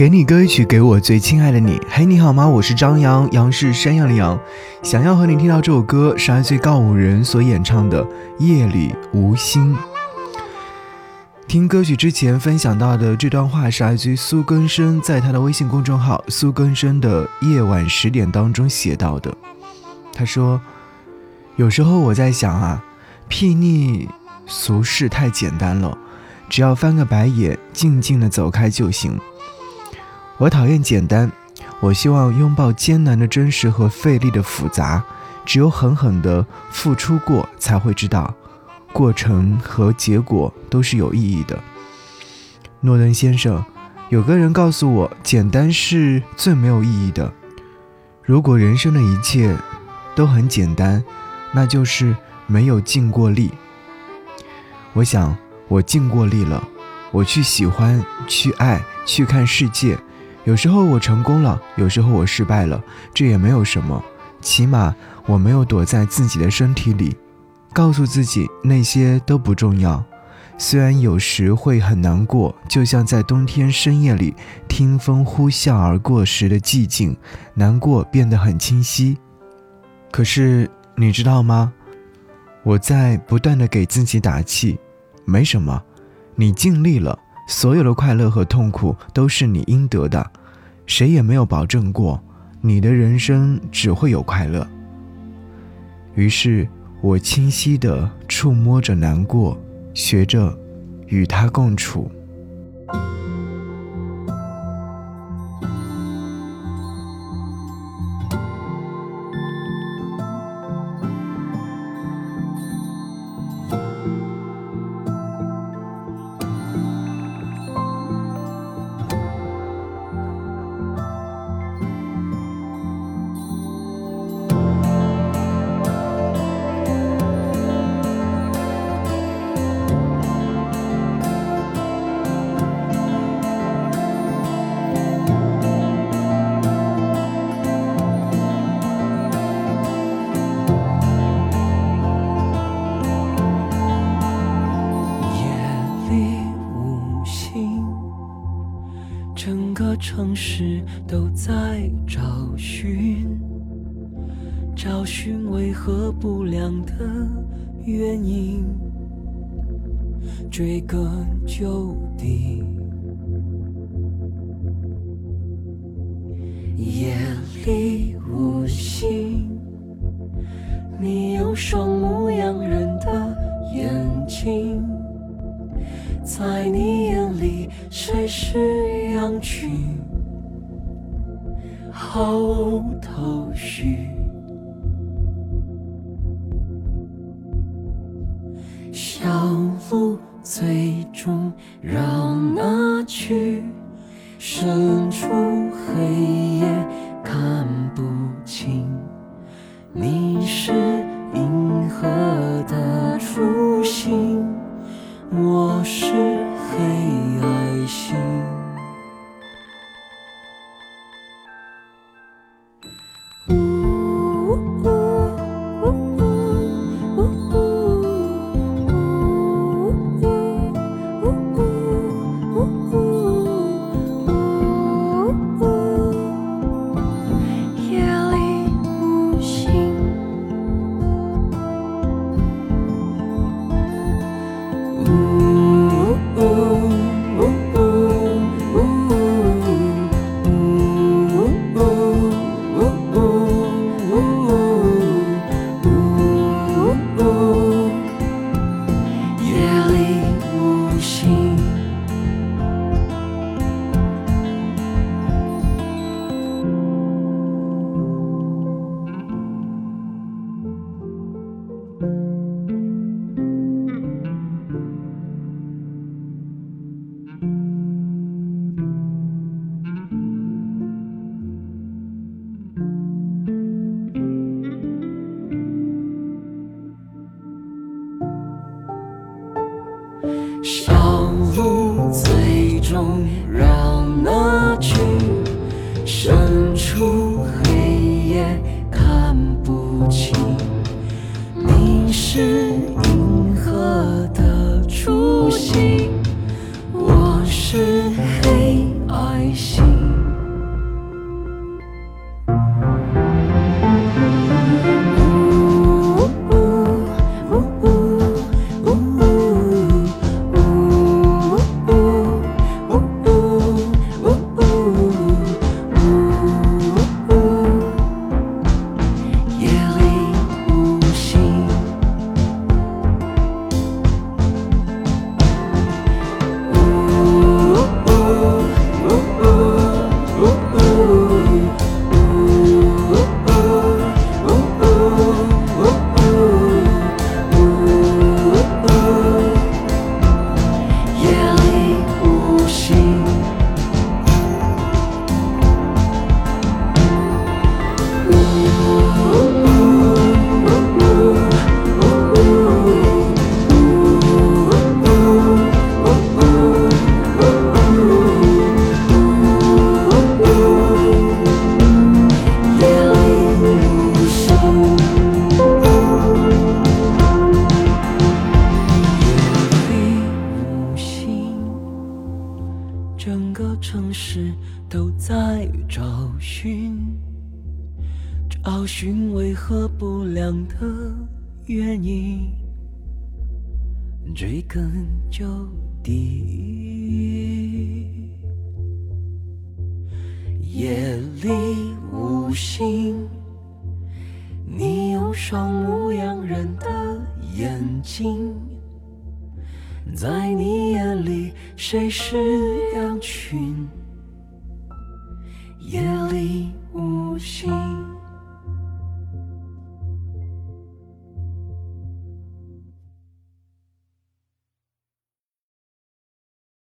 给你歌曲，给我最亲爱的你。嘿，你好吗？我是张扬，杨是山羊的羊。想要和你听到这首歌，是来自告五人所演唱的《夜里无心》。听歌曲之前分享到的这段话是来自于苏根生在他的微信公众号“苏根生的夜晚十点”当中写到的。他说：“有时候我在想啊，睥睨俗世太简单了，只要翻个白眼，静静的走开就行。”我讨厌简单，我希望拥抱艰难的真实和费力的复杂。只有狠狠地付出过，才会知道，过程和结果都是有意义的。诺登先生，有个人告诉我，简单是最没有意义的。如果人生的一切都很简单，那就是没有尽过力。我想，我尽过力了，我去喜欢，去爱，去看世界。有时候我成功了，有时候我失败了，这也没有什么，起码我没有躲在自己的身体里，告诉自己那些都不重要。虽然有时会很难过，就像在冬天深夜里听风呼啸而过时的寂静，难过变得很清晰。可是你知道吗？我在不断的给自己打气，没什么，你尽力了。所有的快乐和痛苦都是你应得的，谁也没有保证过你的人生只会有快乐。于是，我清晰地触摸着难过，学着与它共处。城市都在找寻，找寻为何不亮的原因，追根究底。夜里无心，你有双牧羊人的眼睛。在你眼里，谁是羊群？毫无头绪。小路最终绕哪去？深处小路最终绕哪去？深处找寻为何不亮的原因，追根究底。夜里无星，你有双牧羊人的眼睛。在你眼里，谁是羊群？夜里无星。